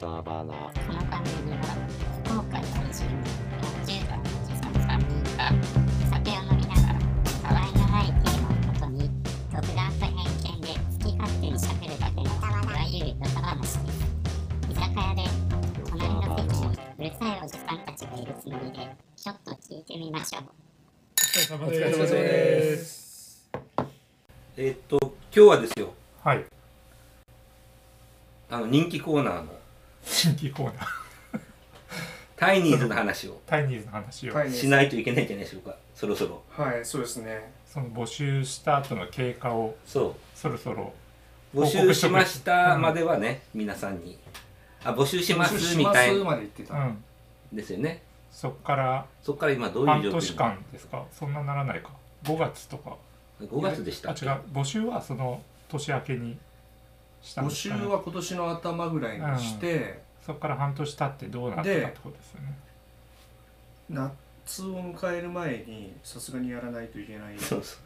言葉のこの番組は福岡在住の40代のおじさん3人が酒を飲みながらたわいのないテーマをもとに独断と偏見で好き勝手に喋るだけのいわゆるドタ話です居酒屋で隣の席にうるさいおじさんたちがいるつもりでちょっと聞いてみましょうおお疲れ様でです。えっと今日はですよはい。あの人気コーナーの新規コーナー。タイニーズの話を。タイニーズの話を、はいしないといけないんじゃないでしょうか。そろそろ。はい、そうですね。その募集した後の経過をそそろそろう募集しましたまではね、皆さんに。あ募集します募集しますみたいまで言ってた。うん。ですよね。そっからそこから今どういう半状況年間ですか？そんなならないか。5月とか。5月でしたあ違う。募集はその年明けに募集ですかね。は今年の頭ぐらいにして、そっから半年経ってどうなったかってことですよね。夏を迎える前にさすがにやらないといけないっそうそ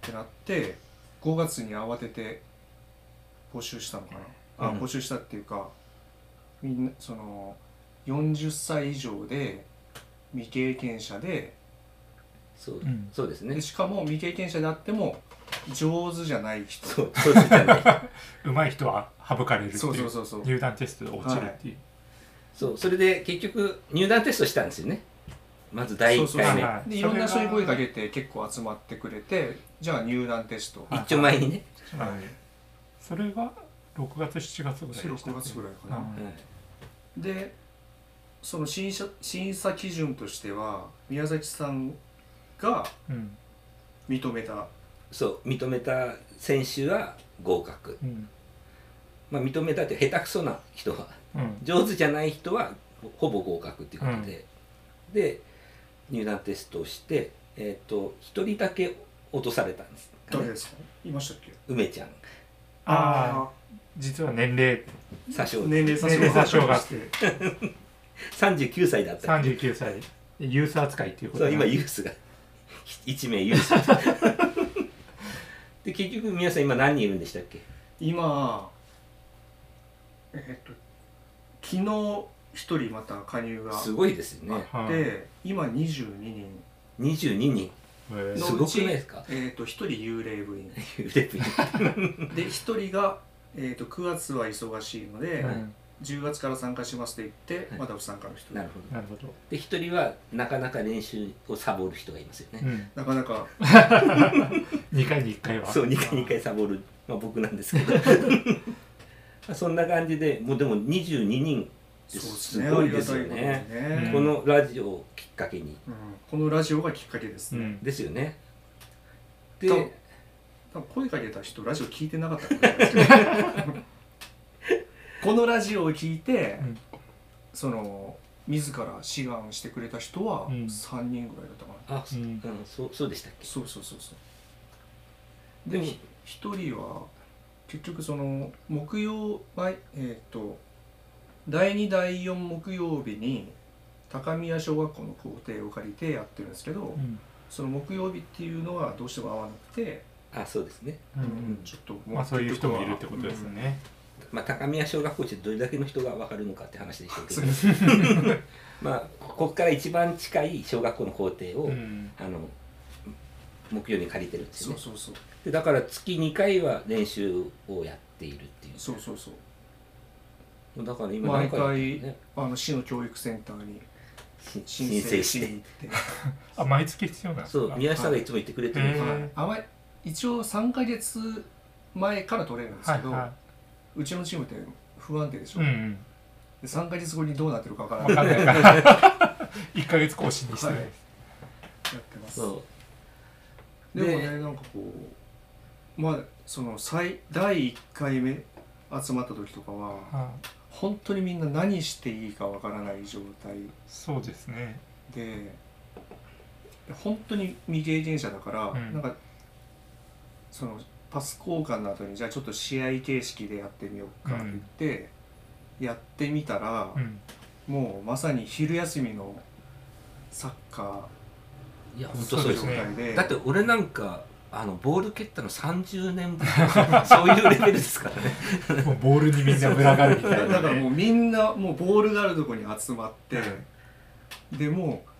てなって、5月に慌てて募集したのかな。あ、うん。募集したっていうか、みんなその40歳以上で未経験者でうそう,、うん。そうですね。でしかも未経験者であっても上手じゃない人。そうそうですよね。上手い人は省かれるっていうそうそうそうそう。入団テストで落ちるっていう、そうそれで結局入団テストしたんですよね。まず第1回目。そうそうはいでいろんな人に声かけて結構集まってくれてじゃあ入団テスト。はい一丁前にね、はい。それが6月7月ぐらいでしたっけ？6月ぐらいかな。うんでその審査審査基準としては宮崎さんがうん。認めた。そう認めた選手は合格、うん。まあ、認めたって下手くそな人は。うん。上手じゃない人はほぼ合格っていうことで、で入団テストをしてえっ、と1人だけ落とされたんです。誰ですか？いましたっけ？梅ちゃんああ実は年齢詐称。年齢差年齢差し障があって。39歳だった39歳。ユース扱いっていうことそう今ユうースが1名ユースで結局皆さん今何人いるんでしたっけ？今えっと昨日一人また加入がすごいですよね。あって今22人。22人。すごくないですか？えっと一人幽霊部員。腕ピンで一人が、えー、と9月は忙しいので、うん10月から参加しますって言って、はい。また不参加の人。なるほど。なるほど、で一人はなかなか練習をサボる人がいますよね、うん、なかなか。2回に1回は。そう2回2回サボる、まあ、僕なんですけど。まあそんな感じでもうでも22人そうですすねごいですよね。ありがたいことにね。うん。このラジオをきっかけに。うん。このラジオがきっかけですね、うん。ですよね。で多分声かけた人ラジオ聞いてなかったかもしれないですけど このラジオを聞いて、うん。その自ら志願してくれた人はうん。3人ぐらいだったかな、あ、うん。うん、そうそうでしたっけ？そうそうそうそう。でも一人は結局その木曜毎えっ、と第2第4木曜日に高宮小学校の校庭を借りてやってるんですけど、うん。その木曜日っていうのはどうしても合わなくて、あそうですね。うん。うんちょっともまあそういう人もいるってことですよね、まあ高宮小学校ってどれだけの人が分かるのかって話でしょうけど まあここから一番近い小学校の校庭を、うん。あの木曜に借りてるんですよね。そうそうそう。でだから月2回は練習をやっているっていうそうそうそう。だから今毎何回あの市の教育センターにし申申請して。あ毎月必要なそう宮下さんがいつも言ってくれてるんですよへーはいあ一応3ヶ月前から取れるんですけど、はいはうちのチームって不安定でしい、ょ、うんうん。で3ヶ月後にどうなってるかわから分ない。かんない。から1ヶ月更新にして。ない、はい。やってます。そう。でもねなんかこうまあその最第1回目集まった時とかははい。本当にみんな何していいかわからない状態。そうですね。で本当に未経験者だから、うん。なんかそのパス交換の後にじゃあちょっと試合形式でやってみようかって言って、やってみたら、うん。もうまさに昼休みのサッカいや本ー当そうですね。状態でだって俺なんかあのボール蹴ったの30年ぶりとかそういうレベルですからね。もうボールにみんな群がるみたいな、ね、だからもうみんなもうボールがあるとこに集まって、でもう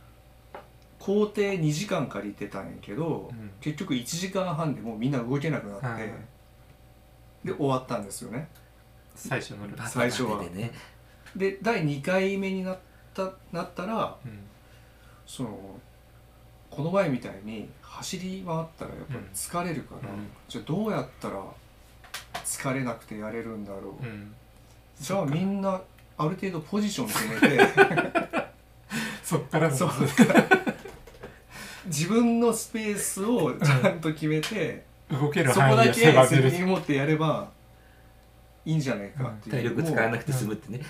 校庭2時間借りてたんやけど、うん。結局1時間半でもうみんな動けなくなって、はいで終わったんですよね。最初のルールバ最初は。でねで第2回目になったなったらうん。そのこの前みたいに走り回ったらやっぱり疲れるから、うん。じゃあどうやったら疲れなくてやれるんだろう、うん。じゃあみんなある程度ポジション決めて そっか。ら もそう自分のスペースをちゃんと決めて、動けるそこだけ範囲を狭め責る任持ってやればいいんじゃないかっていう、体力使わなくても済むってね。う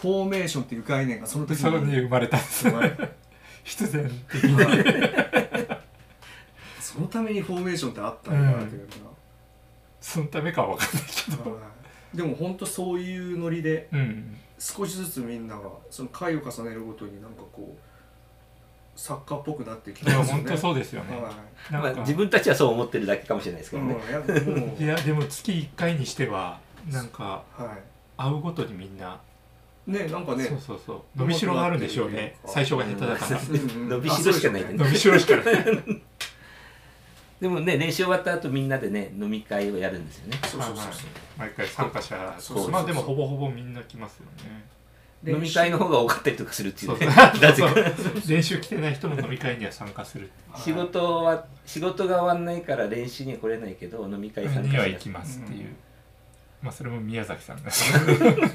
フォーメーションっていう概念がその時そこにに生まれたんです生まれ必然的に。そのためにフォーメーションってあったんだなっていうそのためかは分かんないけど。でも本当そういうノリでうん。少しずつみんながその回を重ねるごとになんかこうサッカーっぽくなってきいやてますよね。本当そうですよね。はなんか、まあ、自分たちはそう思ってるだけかもしれないですい、けどね、うん、やっぱもうい。やでも月1回にしてはなんかは会うごとにみんな、い。ねなんかねそうそうそう。伸びしろがあるんでしょうね。最初が下手だから。うんうん 伸びしろしかない。んでね。伸びしろしかない。でもね練習終わった後みんなでね飲み会をやるんですよね。そうそうそうそう。毎回参加者そうそうそう。まあでもほぼほぼみんな来ますよね。で飲み会の方が多かったりとかするっていそううね。そう なぜか。練習来てない人も飲み会には参加するはい仕事は仕事が終わんないから練習には来れないけど飲み会参加には行きますっていう、うん。まあそれも宮崎さんだし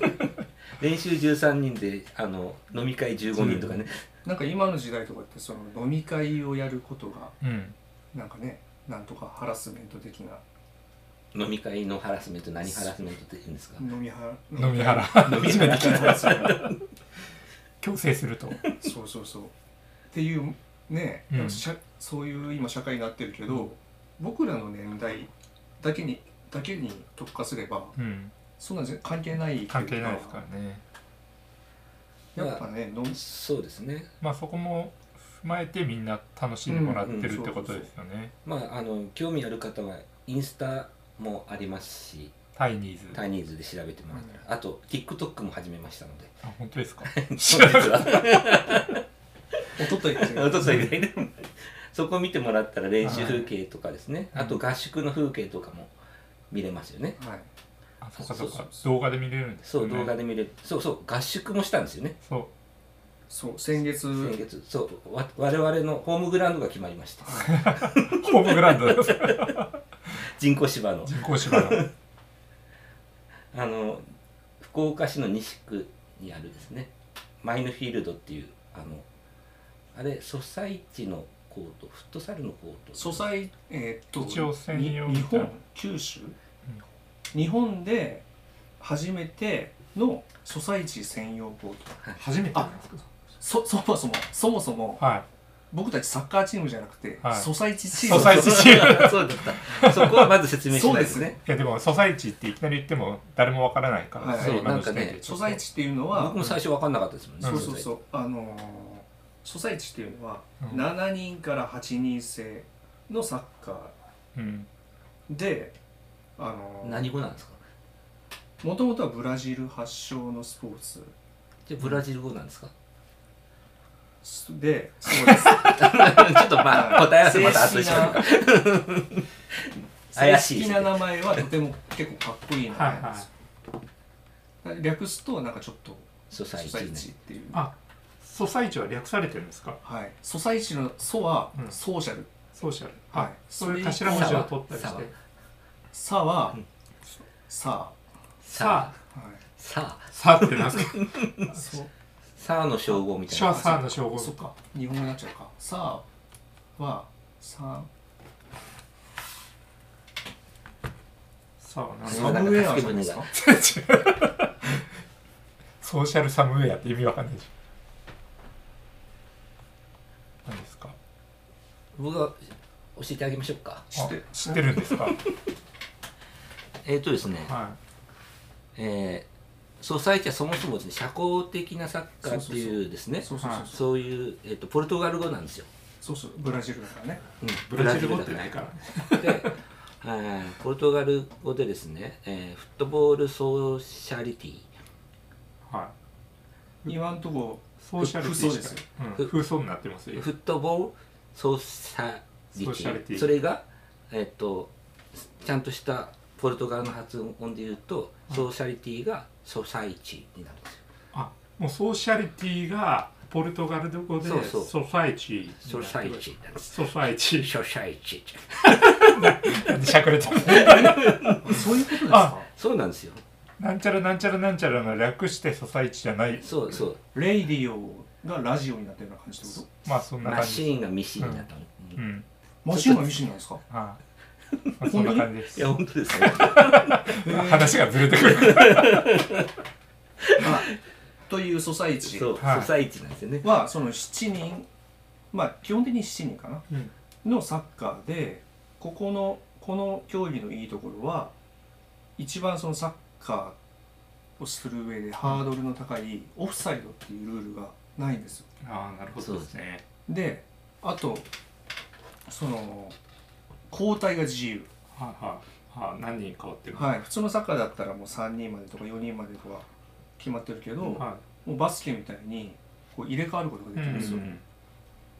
練習13人であの飲み会15人とかね、なんか今の時代とかってその飲み会をやることがうん。なんかねなんとかハラスメント的な飲み会のハラスメント何ハラスメントって言うんですか？飲みは飲み腹飲み会ハラスメン強制すると。トそうそうそう。っていうね、うん。しゃそういう今社会になってるけど、僕らの年代だけにだけに特化すればうん。そんな全関係ないっていうか関係ないですからね。やっぱね飲みそうですね。まあそこも踏まえてみんな楽しんでもらってるってことですよね。まああの興味ある方はインスタもありますしタイニーズ。タイニーズで調べてもらったら、あと TikTok も始めましたので。あ本当ですか？実は おとといおとといぐらいでそこ見てもらったら練習風景とかですね、はいあと合宿の風景とかも見れますよね、はい。あそうかそうか動画で見れるんですそう動画で見れる。そうそう合宿もしたんですよね。そうそう先月。先月。そうわ我々のホームグラウンドが決まりまして ホームグラウンド。で す人工芝の。人工芝の。あの福岡市の西区にあるですね。マイヌフィールドっていうあのあれソサイチのコートフットサルのコート。素材えーっと一応専用に日本九州、日本で初めてのソサイチ専用コート。初めてなんですか？そ そもそもそもそもはい。僕たちサッカーチームじゃなくて、はい。ソサイチチーム。ソサイチチーム。そうだった。そこはまず説明しないですね。いやでもソサイチっていきなり言っても誰もわからないから、はい。そう今の時点ソサイチっていうのは僕も最初分かんなかったですもんね、そうそうそう。あのーソサイチっていうのは、うん。7人から8人制のサッカうん。ーであのー何語なんですか？もともとはブラジル発祥のスポーツ。じゃあブラジル語なんですか？でそうです。ちょっとまあ答え合わせまた後でし 怪しい正式な名前はとても結構かっこいい名前なんですよ。略すとなんかちょっとソサイチっていう。あソサイチは略されてるんですか？はい。ソサイチの「ソ」はうん。ソーシャル。ソーシャル。はい。あそういう頭文字を取ったりして「サ」は。うん「サさ。あー」はい。さ。あさってなんですか そうさあの称号みたいなサーの称号。そっか。日本語になっちゃうか「サー」は「サさあ。なんサかムウェアじゃないですか？ソーシャルサムウェアって意味わかんないでしょ。何ですか？僕が教えてあげましょうか。知ってあ知ってるんですか？えっ、とですね、はえー、ソサイチはそもそもですね社交的なサッカーっていうですねそうそうそう。はい。そうえー、とポルトガル語なんですよ。そうそう。ブラジルだからね。うん。ブラジル語ってないから。ねで、はい。ポルトガル語でですね、えーフットボールソーシャリティ。は今んとこいソーシャリティ風ですようん。風葬になってますよ。フットボールソーシャリティ。ソーシャリティ。それが、えっとちゃんとしたポルトガルの発音で言うと、ソーシャリティがソサイチになるんですよ。あもうソーシャリティがポルトガル語でそうそう。ソサイチソサイチ。なんですソサイチ。ソサイチ。しゃくれてるそういうことですあかそうなんですよ。なんちゃらなんちゃらなんちゃらの略してソサイチじゃない。そうそう。レイディオがラジオになってるような感じってこまあそんなマ感じ。シーンがミシンになったの、うん。うん。とマシンがミシンなんですか？はいまあ そんな感じです。いや本当ですね。話がずれてくる。か らあというソサイチそう、はい。ソサイチなんですよね。はその7人。まあ基本的に7人かな。うん。のサッカーでここのこの競技のいいところは一番そのサッカーをする上でハードルの高いオフサイドっていうルールがないんですよ。ああなるほどですね。であとその交代が自由。はいはいはい何人変わってるはい普通のサッカーだったらもう3人までとか4人までとか決まってるけど、はもうバスケみたいにこう入れ替わることがいできるんですよ、うん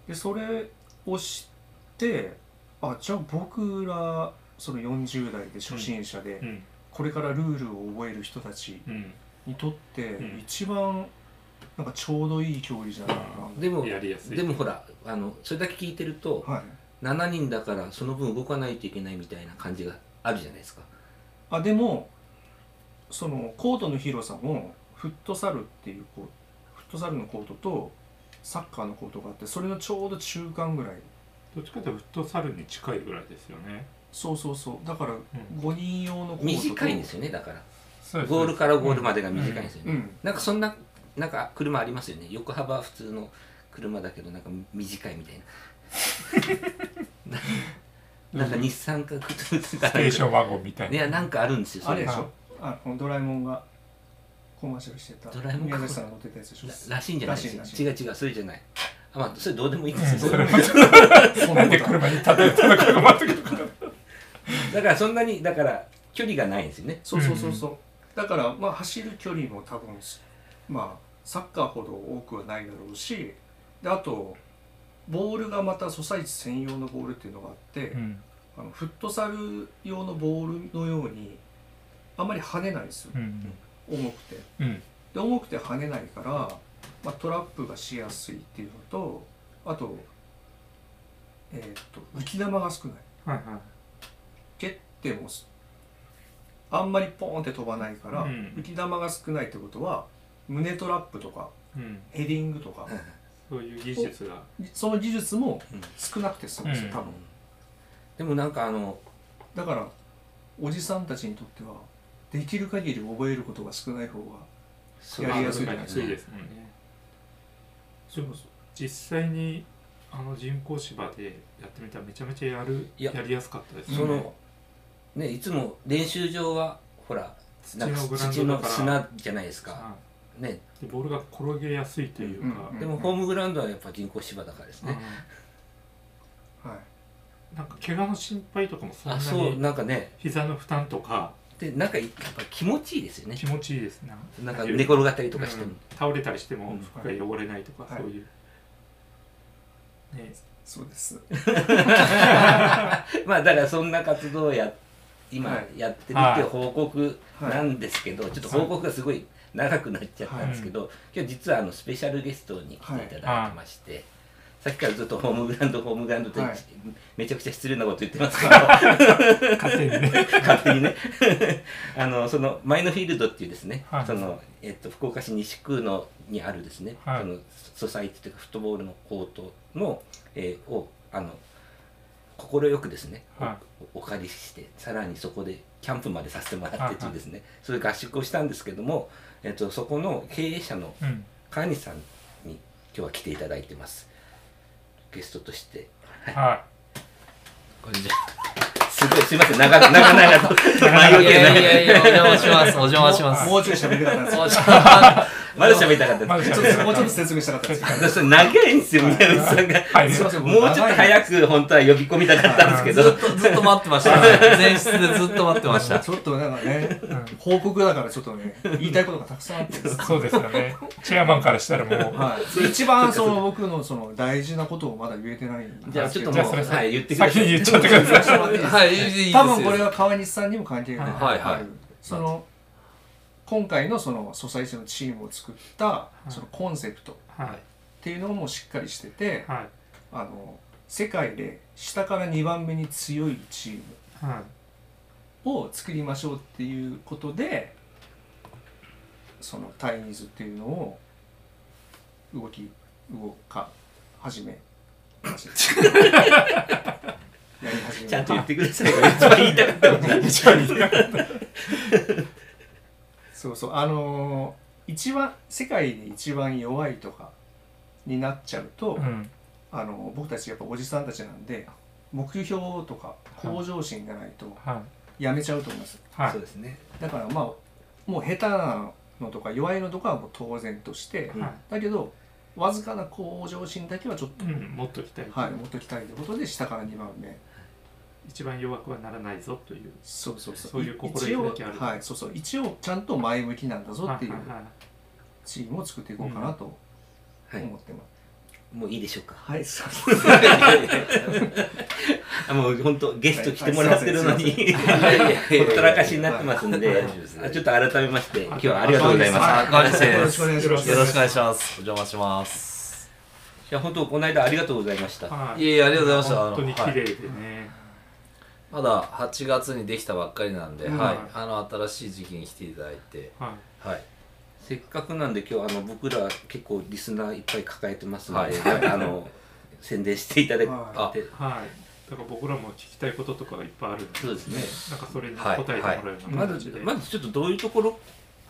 でそれを知ってあじゃあ僕らその40代で初心者で、うん。これからルールを覚える人たちうん。にとってうん。一番なんかちょうどいい競技じゃないかでもやりやすい。でもほらあのそれだけ聞いてると、な、はい、7人だからその分動かないといけないみたいな感じがあるじゃないですか。あでもそのコートの広さもフットサルっていうこうフットサルのコートとサッカーのコートがあってそれのちょうど中間ぐらい。どっちかというとフットサルに近いぐらいですよね。そうそうそう。だからん。5人用のコートと。短いんですよねだから。ゴールからゴールまでが短いんですよね、うん。なんかそんななんか車ありますよね。横幅は普通の車だけどなんか短いみたいなな なんか日産か普通かステーションワゴンみたいな。いやなんかあるんですよそれあれでしょ。あこのドラえもんがコマーシャルしてた。ドラえもん宮崎さんが乗ってたやつでしょ？ららしいんじゃない？ですらしいらしい。違う違うそれじゃない。あまあそれどうでもいいんですよ、うんそんなで車に例えたのかが全く分かだからそんなにだから距離がないんですよね。そうそうそうそう。だからまあ走る距離も多分まあサッカーほど多くはないだろうしであとボールがまたソサイチ専用のボールっていうのがあって、うん。あのフットサル用のボールのようにあんまり跳ねないんですよ。うん。重くて。うん。で重くて跳ねないから、まあ、トラップがしやすいっていうのとあとえーっと浮き球が少ない。はいはい。蹴ってもすあんまりポーンって飛ばないから、うん。浮き球が少ないってことは胸トラップとかうん。ヘディングとか、そういう技術が。その技術もうん少なくて済むんですよ、うん。多分。でもなんかあのだからおじさんたちにとってはできる限り覚えることが少ない方がそう。やりやすいやりやすいですもんね。でも実際にあの人工芝でやってみたらめちゃめちゃやるいや。やりやすかったですそのねいつも練習場はほら土なんかの土の砂じゃないですか。はね。いでボールが転げやすいというか、うんでもホームグラウンドはやっぱ人工芝だからですね、はい。うんなんか怪我の心配とかもそんなあそうになんかね。膝の負担とか。でなんかやっぱ気持ちいいですよね。気持ちいいですね。なんか寝転がったりとかしても、うん。倒れたりしてもうん。服が汚れないとか、はいそういう、ね。そうです。まあだからそんな活動をや今はい。やってるっていう報告はいなんですけど、ちょっと報告がすごい長くなっちゃったんですけど、今日実はあのスペシャルゲストに来ていただいてまして、さっきからずっとホームグラウンドホームグラウンドって、はい。めちゃくちゃ失礼なこと言ってますけど。勝手にね。勝手にね。あのそのマイノフィールドっていうですね、はい。そのえっと、福岡市西区のにあるですね、はい。そのソサイティというかフットボールのコートの、えーをあの快くですね、はおお借りしてさらにそこでキャンプまでさせてもらってはいうですね、そうい。う合宿をしたんですけども、えっと、そこの経営者のうん。川西さんに今日は来ていただいてます。ゲストとして。はこれじゃすごいすいません。長々長々と。前置いやきが長いいやいや、お邪魔します。お邪魔します。もうちょい喋ったんですお邪魔まだ喋りたかった。もうちょっと説明したかった。です長いんですよ宮内さんが。もうちょっと早く本当は呼び込みたかったんですけずっどとずっと待ってました。前室でずっと待ってました。ちょっとなんかねうん。報告だからちょっとね言いたいことがたくさんあって。そうですよね。チェアマンからしたらもう。はい、で一番その僕のその大事なことをまだ言えてないんですけど。じゃあちょっともうはい言ってください。先に言っちゃってください。多分これは川西さんにも関係がある、はいはい。その今回のそのソサイチのチームを作ったそのコンセプトっはい。ていうのもしっかりしててはい。あの世界で下から2番目に強いチームはい。を作りましょうっていうことでそのタイニーズっていうのを動き動か 始めましたやり始めちゃんと言ってくださいよ。一番言いたかった そうそう。あのー一番世界で一番弱いとかになっちゃうと、うん。あの僕たちやっぱおじさんたちなんで目標とか向上心がないとはい。やめちゃうと思います。はい。そうですね。だからまあもう下手なのとか弱いのとかはもう当然として、はい。だけどわずかな向上心だけはちょっと、うんもっときたいはい持っときたいということで下から2番目一番弱くはならないぞというそうそうそう。そういう心意気だけある。はいそうそう。一応ちゃんと前向きなんだぞっていうチームを作っていこうかなと思はい。ってます、もういいでしょうか。はい、そう あもう本当ゲスト来てもらってるのに。はい ほったらかしになってますんで。はちょっと改めまして今日はありがとうございまはいす。よろしくお願いします。よろしくお願いします。お邪魔します。いや本当この間ありがとうございました。はい。いえありがとうございました。本当に綺あのはい麗でねまだ8月にできたばっかりなんで、うん。はい。あの新しい時期に来ていただいてはい。はい。せっかくなんで今日あの僕ら結構リスナーいっぱい抱えてますので、はい。あの宣伝していただいて、ははい。だから僕らも聞きたいこととかがいっぱいあるんでそうですね。なんかそれに答えてもらうようなま形で。ずまずちょっとどういうところ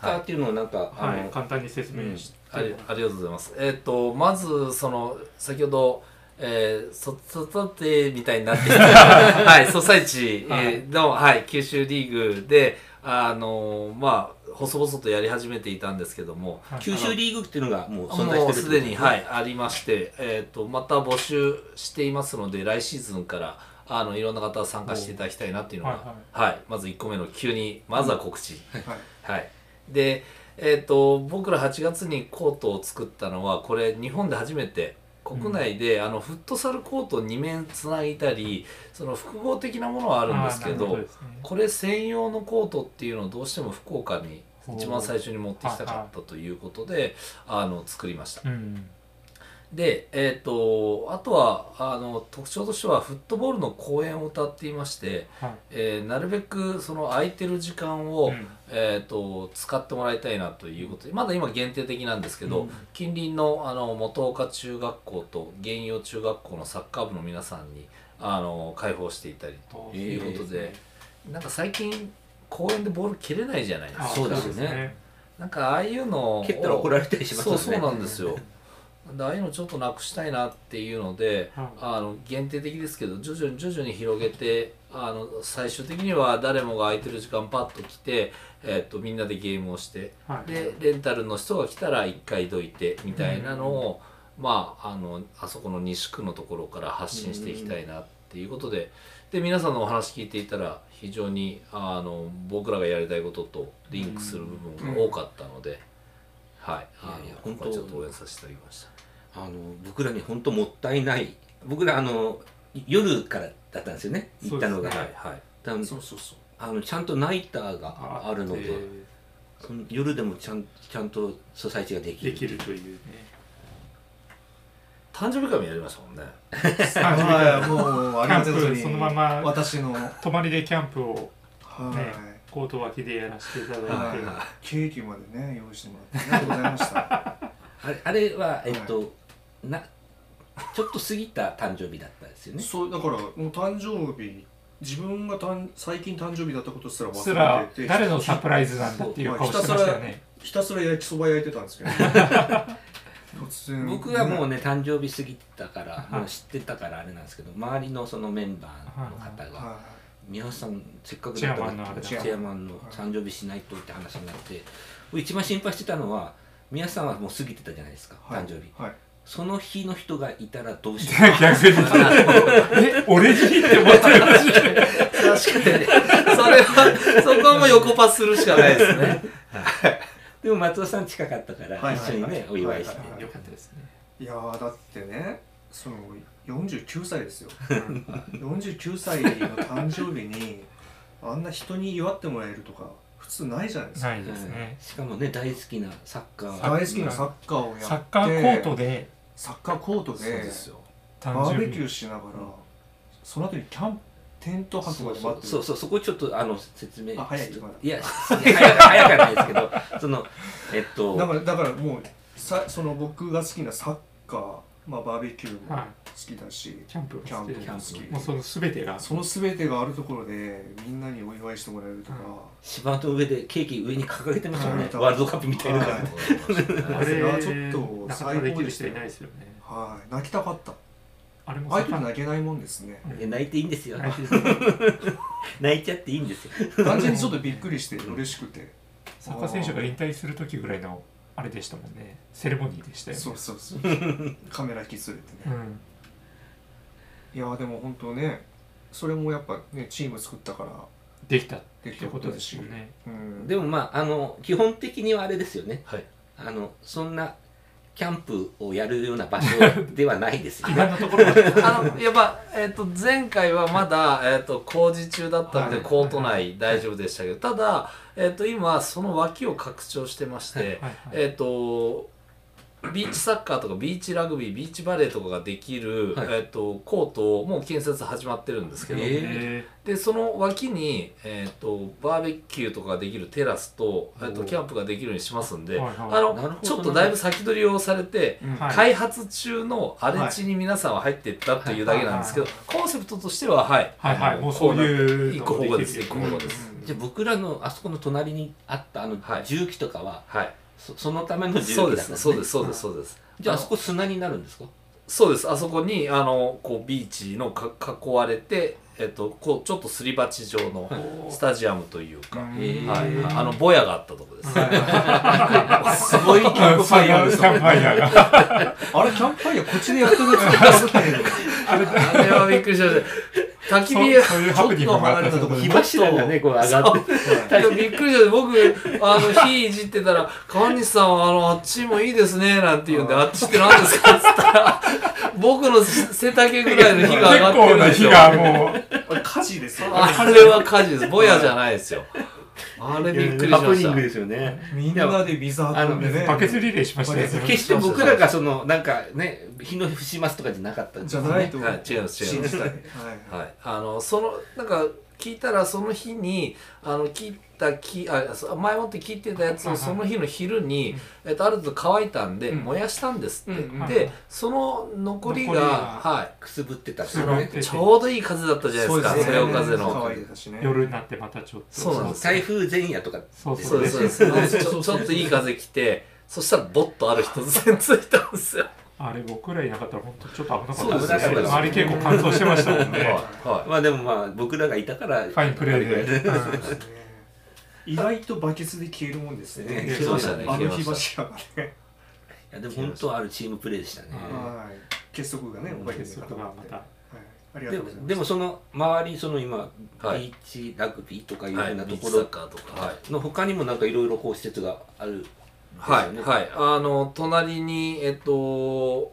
かっていうのをなんか、あのはい簡単に説明して。ありありがとうございます。えっ、とまずその先ほど、えー、そそそてみたいになってきた。はいソサイチ、えーのはい九州リーグであのまあ細々とやり始めていたんですけども。はい。九州リーグっていうのがもう存在してるすでに、はい、ありまして、えー、とまた募集していますので来シーズンからあのいろんな方参加していただきたいなっていうのが、はいはい。まず1個目の急にまずは告知、はい。はい、で、えー、と僕ら8月にコートを作ったのはこれ日本で初めて国内で、あのフットサルコート2面つなぎたりその複合的なものはあるんですけどね。これ専用のコートっていうのをどうしても福岡に一番最初に持ってきたかったということであの作りました。うんで、えー、とあとはあの特徴としてはフットボールの公演を歌っていまして、はい。えーなるべくその空いてる時間を、うん。えー、と使ってもらいたいなということでまだ今限定的なんですけど、うん。近隣のあの元岡中学校と原陽中学校のサッカー部の皆さんにあの開放していたりとということで、なんか最近公園でボール蹴れないじゃないですか。あそうですよね。なんかああいうのを蹴ったら怒られたりしますね。そうそうなんですよ。でああいうのちょっとなくしたいなっていうので、はい。あの限定的ですけど徐々に徐々に広げてあの最終的には誰もが空いてる時間パッと来て、えっとみんなでゲームをしてはい。でレンタルの人が来たら1回どいてみたいなのを、まああのあそこの西区のところから発信していきたいなっていうことでで皆さんのお話聞いていたら非常にあの僕らがやりたいこととリンクする部分が多かったので、はい。あのいやいや今回本当ちょっと応援させていただきました。あの僕らに本当もったいない僕らあの夜からだったんですよね行ったのが、そうはいはい。多分そうそうそう。あのちゃんとナイターがあるのでその夜でもちゃんちゃんとソサイチができるできるというね。誕生日会もやりましたもんね。はいもうありがたいそのまま私の。泊まりでキャンプをはい、ねコート脇でやらせていただいて、はいケーキまでね用意してもらってありがとうございました。あれあれはえっと、なちょっと過ぎた誕生日だったんですよね。そうだからもう誕生日自分がたん最近誕生日だったことすら忘れてて。誰のサプライズなんだっていう顔してましたよね。ひたすら焼きそば焼いてたんですけど。突然。僕はもうね誕生日過ぎたからはいもう知ってたからあれなんですけど周りのそのメンバーの方がは「宮内さんせっかくだったらチェアマンのあれだチェアマンの誕生日しないと」って話になって一番心配してたのは皆さんはもう過ぎてたじゃないですか、はい。誕生日。はいその日の人がいたらどうしよう。逆に。え俺にって思ってる。確かに。ねそれはそこはもう横パスするしかないですね。でも松尾さん近かったからはい。一緒にね、お祝いして、よかったですね。いやーだってねその49歳ですよ。49歳の誕生日にあんな人に祝ってもらえるとか普通ないじゃないですか。ないですね。しかもね大好きなサッカー。大好きなサッカーをやって。サッカーコートでサッカーコートでバー生ベキュー日。しながらその後にキャンプテント泊まで待ってそうそうそこちょっかあの説明。あ早いいや早早くはないですけどそのえっと。だからだからもうさその僕が好きなサッカー、まあ、バーベキューも好はい。きだし、キャンプキャンプキも好き。もうその全てが。その全てがあるところでみんなにお祝いしてもらえるとか、芝の上でケーキ上に掲げてましたよね。うんワールドカップみたいな、はい。あそれれはちょっとなかなかできる人いないですよね。はい。泣きたかった。あれもああいう泣けないもんですね。うん。泣いていいんですよ。泣いちゃっていいんですよ。単純にちょっとびっくりして嬉しくて。サッカー選手が引退する時ぐらいのあれでしたもんね。セレモニーでしたよね。そうそうそう。カメラ引き連れてね。うん。いやーでも本当ねそれもやっぱねチーム作ったからできたっできたてことですよね。うん。でもまああの基本的にはあれですよね。はい。あのそんなキャンプをやるような場所 ではないですよ意外なところまで。あのやっぱ、えっと前回はまだ、えっと工事中だったので、はい。コート内大丈夫でしたけど、ただ、えっと今その脇を拡張してまして、はいはいえっとビーチサッカーとかビーチラグビービーチバレーとかができる、はい。えっとコートもう建設始まってるんですけど、ええ。でその脇に、えっとバーベキューとかができるテラスと,、えっとキャンプができるようにしますんで、はいはい。あのね。ちょっとだいぶ先取りをされて、うん。はい。開発中の荒れ地に皆さんは入っていったというだけなんですけど、コンセプトとしてははい、はいはい。もうそういう一個方向です一一個個方向です、じゃあ僕らのあそこの隣にあったあのはい。重機とかは、はい。そそのための重機だそうでったんですすね。そうです。そうです。そうです。じゃああそこ砂になるんですか？そうです。あそこにあのこうビーチのか囲われてえっとこうちょっとすり鉢状のスタジアムというか、うんえー。はい、あのボヤがあったところです、すごいキャンプファイヤーですキャンプファイヤーが。あれキャンプファイヤーこっちでやってるやつか？ぶってるあれあれはびっくりしました焚き火ちょっと離れたところ火柱がねこう上がって。いやびっくりした僕あの火いじってたら「川西さんはあのあっちもいいですね」なんて言うんで「あっちって何ですか?」っつったら僕の背丈ぐらいの火が上がって結構るん。ですよな火がもうこれ火事ですよあれは火事ですボヤじゃないですよあれびっくりしハました。プニングですよね。みんなで水運んでね。バケツリレーしましたよね。決して僕らがそのなんかね日の伏しますとかじゃなかったんですじゃないとはい違います違います。信じた。いはい。はい、あのそのなんか聞いたらその日にあの切った木あそ前もって切ってたやつをその日の昼に、えっと、ある程度乾いたんで、うん。燃やしたんですって、うんうん。でその残りが残りがはくすぶってたんでいすよね。ちょうどいい風だったじゃないですかそよ風の。夜になってまたちょっと。そうなんです。台風前夜とかそうそうですそうそうちょちょっといい風来てそしたらボッとある人全ついたんですよあれ僕らいなかったら本当ちょっと危なかったですね。周り結構乾燥してましたもんね。まあでもまあ僕らがいたからフファインプレーで。意外とバケツで消えるもんですね。ね消えましたね。あの火柱がね。いやでも本当あるチームプレーでしたね。はい。結束がねおかげで。結束がまた。でもでもその周りその今、はい。ビーチラグビーとかいうよはい。うなところカーとか。にもなんかいろいろこう施設があるはい、はい、あの隣にえっと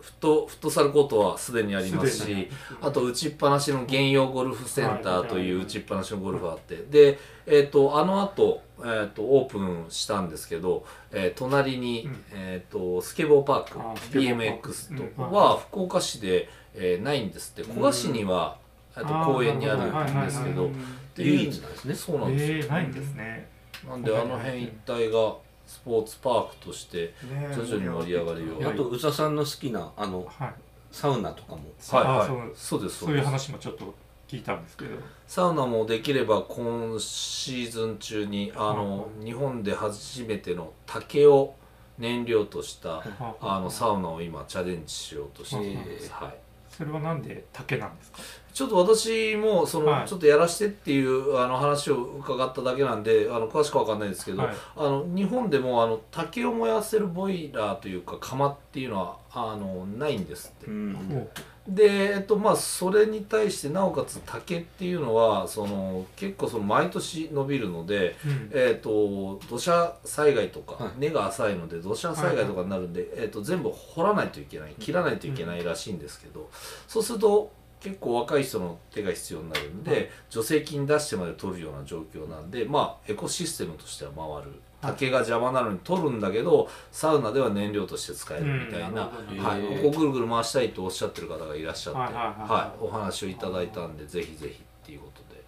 フットフットサルコートはすでにありますしあと打ちっぱなしの現用ゴルフセンターという打ちっぱなしのゴルフがあって。で、えっとあの後、えっとオープンしたんですけど、えー隣に、うん。えっとスケボーパーク BMX とうん。は福岡市で、えーないんですって。古賀市には、えっと公園にあるんですけどっていう唯一なんですね。そうなんですよ、えーないんですねなんであの辺一帯がスポーツパークとしてね徐々に盛り上がるようあと宇佐さんの好きなあのはい。サウナとかも。はい。はい。あそうそうですそういう話もちょっと聞いたんですけど。サウナもできれば今シーズン中にあの、日本で初めての竹を燃料としたあのサウナを今チャレンジしようとしています、はい、それはなんで竹なんですか？ちょっと私もその、はい。ちょっとやらしてっていうあの話を伺っただけなんであの詳しくわかんないんですけど、はい。あの日本でもあの竹を燃やせるボイラーというか窯っていうのはあのないんですって。う。ん。ほでえっとまあそれに対してなおかつ竹っていうのはその結構その毎年伸びるので、ううん。えっと土砂災害とか、はい。根が浅いので土砂災害とかになるんで、えっと全部掘らないといけない切らないといけないらしいんですけど、そうすると結構若い人の手が必要になるんで、はい。助成金出してまで取るような状況なんでまあエコシステムとしては回る。竹が邪魔なのに取るんだけどサウナでは燃料として使えるみたいな、うんはい、ここぐるぐる回したいとおっしゃってる方がいらっしゃって、はいはいはいはい。お話をいただいたんでぜひぜひっていうことで、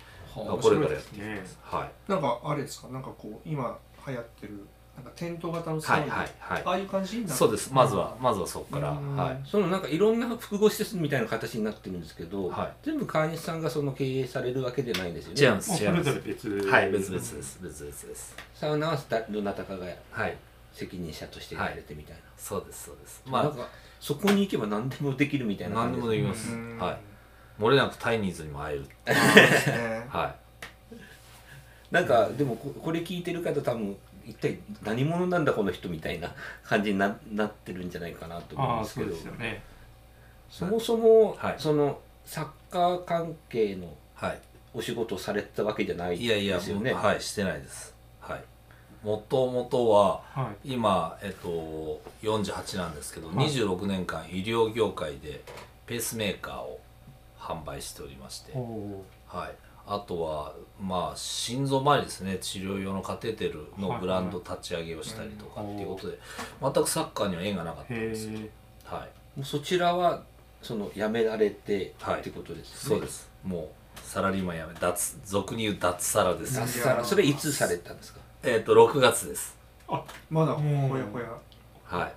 はあこれからやっていきます。はい。なんかあれですか？なんかこう今流行ってるなんかテント型のサウナ、はいはいはい。ああいう感じになそうです。まずはまずはそこから。うん。はい。そのなんかいろんな複合施設みたいな形になってるんですけど、はい。全部川西さんがその経営されるわけじゃないんですよね。違いますもうそれぞれ別はい別々です。別々です。サウナはだどなたかがはい。責任者としてやられてみたいな、そうですそうです。まあ、まなんかそこに行けば何でもできるみたいな何でもできすます。うん。はい。漏れなくタイニーズにも会えるはなんかでもここれ聞いてる方多分一体何者なんだこの人みたいな感じにななってるんじゃないかなと思うんですけど。ですよね。そもそも、はい。そのサッカー関係のいはい。お仕事をされてたわけじゃないいやいやですよね。はいしてないです。はい。もともとははい。今えっと48なんですけどはい。26年間医療業界でペースメーカーを販売しておりまして。はい、あとはまあ心臓周りですね。治療用のカテーテルのブランド立ち上げをしたりとかっていうことで、全くサッカーには縁がなかったんへです。よ、えはい、もうそちらはその辞められてはい。ってことですね。そうです。もうサラリーマン辞め脱俗に言う脱サラです、脱サラ。それいつされたんですか？えっ、と6月です。まだうんほやほや。はい。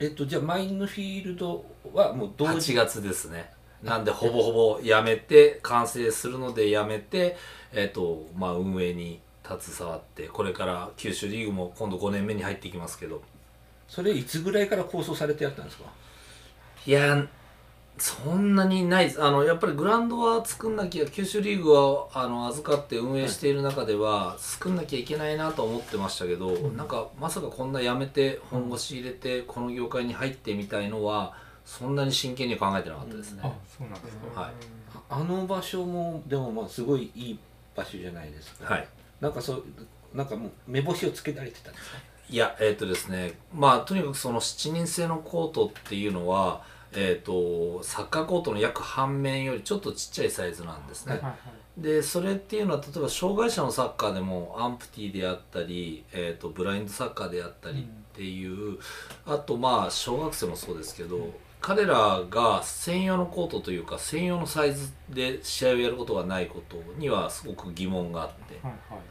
えっとじゃあマインドフィールドはもう同8時月ですねなんでほぼほぼ辞めて完成するので辞めてえっ、とまあ運営に携わってこれから九州リーグも今度5年目に入っていきますけどそれいつぐらいから構想されてやったんですか？いやそんなにないですあのやっぱりグラウンドは作んなきゃ九州リーグはあの預かって運営している中では作んなきゃいけないなと思ってましたけど、なんかまさかこんなやめて本腰入れてこの業界に入ってみたいのはそんなに真剣には考えてなかったですね、あそうなんですか。はい。ああの場所もでもまあすごいいい場所じゃないですか。はい。なんかそうなんかもう目星をつけられてたんですか？いやえっ、とですねまあとにかくその7人制のコートっていうのはえっ、とサッカーコートの約半面よりちょっとちっちゃいサイズなんですね、はいはいでそれっていうのは例えば障害者のサッカーでもアンプティであったり、えー、とブラインドサッカーであったりっていう、あとまあ小学生もそうですけど、彼らが専用のコートというか専用のサイズで試合をやることがないことにはすごく疑問があって。やっはい。はい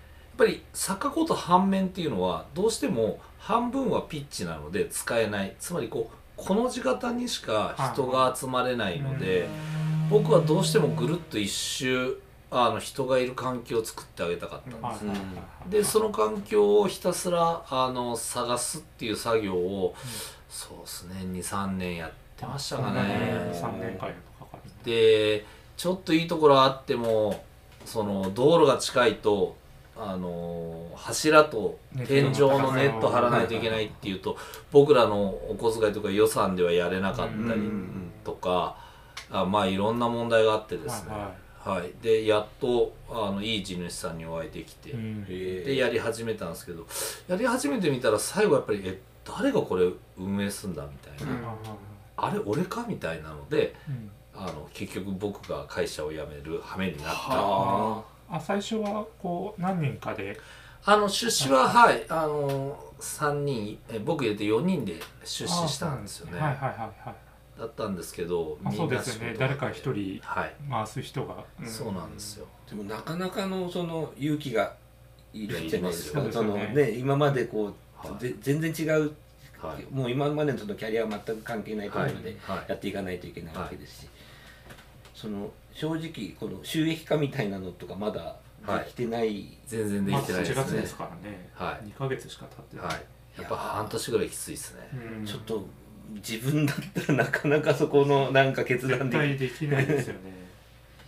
ぱりサッカーコート半面っていうのはどうしても半分はピッチなので使えない。つまりこうこの字型にしか人が集まれないので。僕はどうしてもぐるっと一周あの人がいる環境を作ってあげたかったんです、はいはいはい。でその環境をひたすらあの探すっていう作業を、そうですね。23年やってましたかね。3年間かかるでちょっといいところあってもその道路が近いとあの柱と天井のネット張らないといけないっていうと僕らのお小遣いとか予算ではやれなかったりとか、あまあいろんな問題があってですね、ははい、でやっとあのいい地主さんにお会いできて、でやり始めたんですけどやり始めてみたら最後やっぱりえ誰がこれ運営すんだみたいな、うんあれ俺かみたいなのでうん。あの結局僕が会社を辞める羽目になった。あ。あ最初はこう何人かで？あの出資ははい。あの3人え僕入れて4人で出資したんですよね。はい。はいはいはい。だったんですけどあそうですよね。誰か一人はい、回す人が。そうなんですよ。でもなかなかのその勇気がいるじゃないですか。いやいりますそのね。ね今までこう、はい。ぜ全然違う、はい。もう今までのそのキャリアは全く関係ないところではい。やっていかないといけないわけですし、その正直この収益化みたいなのとかまだできてない、全然でまあ8きてないですね、月ですからね。はい。2ヶ月しか経ってない。はい。やっぱ半年ぐらいきついですね。うん。ちょっと自分だったらなかなかそこのなんか決断絶で対できないですよね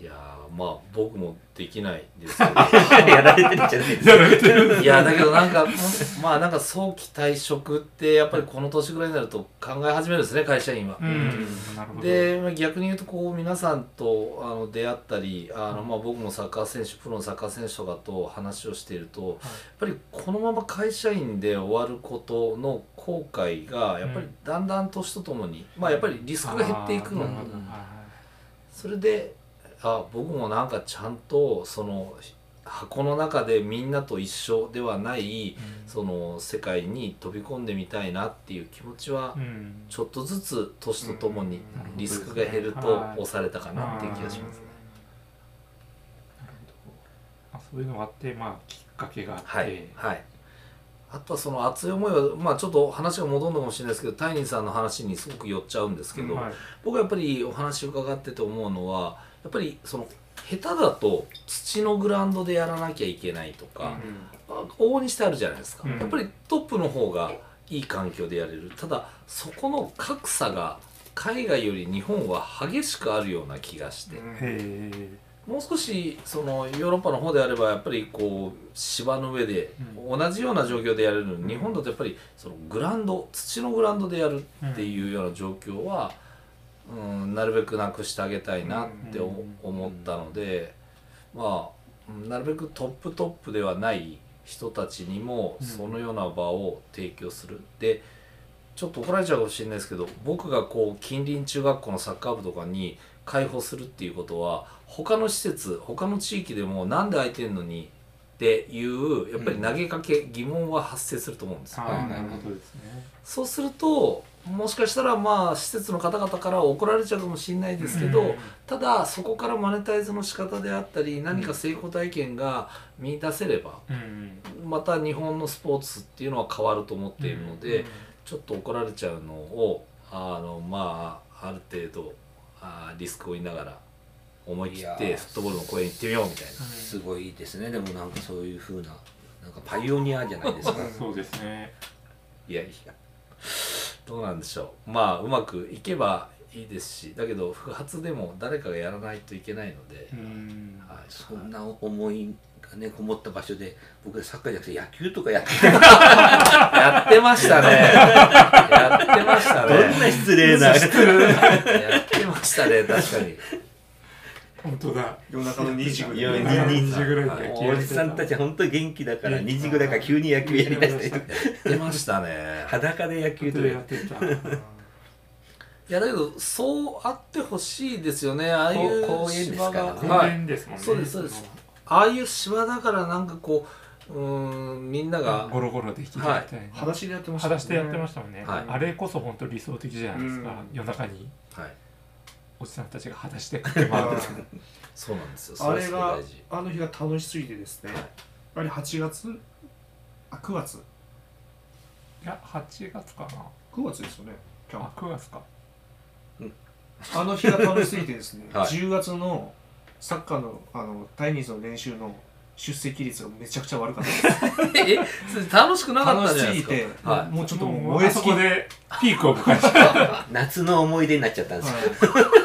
いやーまあ僕もできないですけど やられてるじゃないですかいやだけどなんかまあなんか早期退職ってやっぱりこの年ぐらいになると考え始めるんですね会社員は。でまあ逆に言うとこう皆さんとあの出会ったりあの、まあ、僕もサッカー選手プロのサッカー選手とかと話をしていると、やっぱりこのまま会社員で終わることの後悔がやっぱりだんだん年とともに、まあやっぱりリスクが減っていくのそれであ僕もなんかちゃんとその箱の中でみんなと一緒ではないその世界に飛び込んでみたいなっていう気持ちはうん。ちょっとずつ年とともにリスクが減るとはい押されたかなっていう気がしますね。なるほど。あそういうのがあってまあきっかけがあって、はい、はい、あとはその熱い思いは、まあ、ちょっと話が戻るのかもしれないですけどタイニーさんの話にすごく寄っちゃうんですけど、はい。僕はやっぱりお話伺ってて思うのはやっぱりその下手だと土のグラウンドでやらなきゃいけないとか、あ往々にしてあるじゃないですか、うん。やっぱりトップの方がいい環境でやれる。ただそこの格差が海外より日本は激しくあるような気がして、もう少しそのヨーロッパの方であればやっぱりこう芝の上でう同じような状況でやれるのに、日本だとやっぱりそのグラウンド土のグラウンドでやるっていうような状況は、うん、なるべくなくしてあげたいなって思ったので、まあうんなるべくトップトップではない人たちにもうんそのような場を提供する。でちょっと怒られちゃうかもしれないですけど僕がこう近隣中学校のサッカー部とかに開放するっていうことは他の施設他の地域でもなんで空いてんのにっていうやっぱり投げかけ、疑問は発生すると思うんですよ。ああなるほどですねそうするともしかしたらまあ施設の方々からは怒られちゃうかもしれないですけど、うん。ただそこからマネタイズの仕方であったり何か成功体験が見出せればうん。また日本のスポーツっていうのは変わると思っているので、ちょっと怒られちゃうのをあのまあある程度あリスクを負いながら思い切ってフットボールの公園行ってみようみたいな。すごいですね。でもなんかそういう風ななんかパイオニアじゃないですか。そうですね。いやいやどうなんでしょう。まあうまくいけばいいですしだけど不発でも誰かがやらないといけないので、うん。はい、そんな思いがねこもった場所で僕らサッカーじゃなくて野球とかやって やってましたね。やってましたね。どんな。失礼な。やってましたね確かに本当だ。夜中の2時ぐらい。2時ぐらいはい。でおじさんたち本当に元気だから2時ぐらいから急に野球やりだしてやってましたね。裸で野球とかやってた。いやだけどそうあってほしいですよね。ああいうこう公園ですからね。公はい。そうですそうです。ああいう芝だからなんかこううーんみんながゴロゴロできるみたいな。裸足でやってました裸足でやってましたもんね、はい。あれこそ本当理想的じゃないですか、うん。夜中に。はいおじさんたちが裸足で駆け回ってそうなんですよ。あれがあの日が楽しすぎてですねあれ8月あ9月。いや8月かな。9月ですよねキャンあ9月か。プあの日が楽しすぎてですね、はい。10月のサッカーのあのタイニーズの練習の出席率がめちゃくちゃ悪かったです。えそれ楽しくなかった楽しんじゃないですか。すぎて、はい。もうちょっと燃え尽きそこでピークを迎えた。夏の思い出になっちゃったんですよ。はい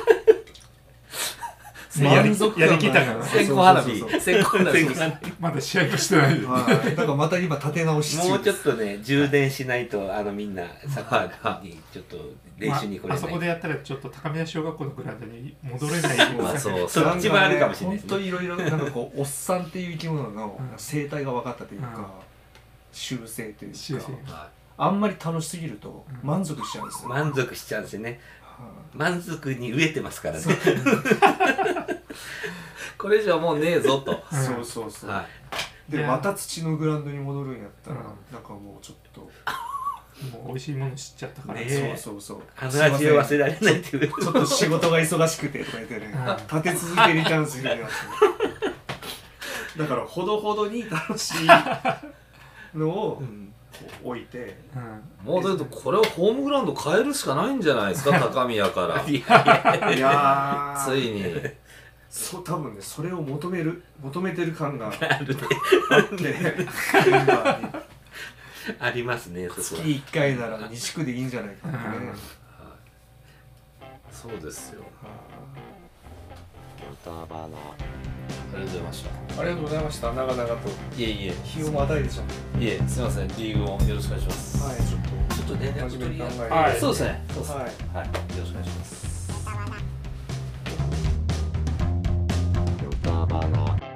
満足感やりきったから。線香花火そう。そう線香花火まだ試合もしてない。ではい、だからまた今立て直し中もうちょっとね充電しないとあのみんなサッカーにちょっと練習に来れない、まあ、あそこでやったらちょっと高宮小学校のグラウンドに戻れない。まあそう。そっちもあるかもしれないですね。本当いろいろなんかこうおっさんっていう生き物のうん生態が分かったといううん。か、習性というか。修正。はあんまり楽しすぎるとうん。満足しちゃうんですよ、満足しちゃうんですよね。は満足に飢えてますからね。い これ以上もうねえぞと。い そうそうそう、はでい。やまた土のグラウンドに戻るんやったら、うん。なんかもうちょっと、もう美味しいもの知っちゃったから、ね。えそうそうそう。あの味を忘れられないっていう。ちょっと仕事が忙しくてとか言ってね、う。ん立て続けにキャンセルになってだからほどほどに楽しいのをうん置いて。うん。いもうだけどこれをホームグラウンド変えるしかないんじゃないですか高宮から。いや ついに。そう多分ねそれを求める求めてる感が あるね。あ りますねそこ月は1回なら西区でいいんじゃないかってね、うん。そうですよ。ありがとうございました。ありがとうございました。長々と。いえいえ。日をまたいでちゃっていえすいません。リーグもよろしくお願いします。はい。ちょっちょっと連絡と真面目に考えて。はいそうですね。そうですね。はい。はい、よろしくお願いします。バナナ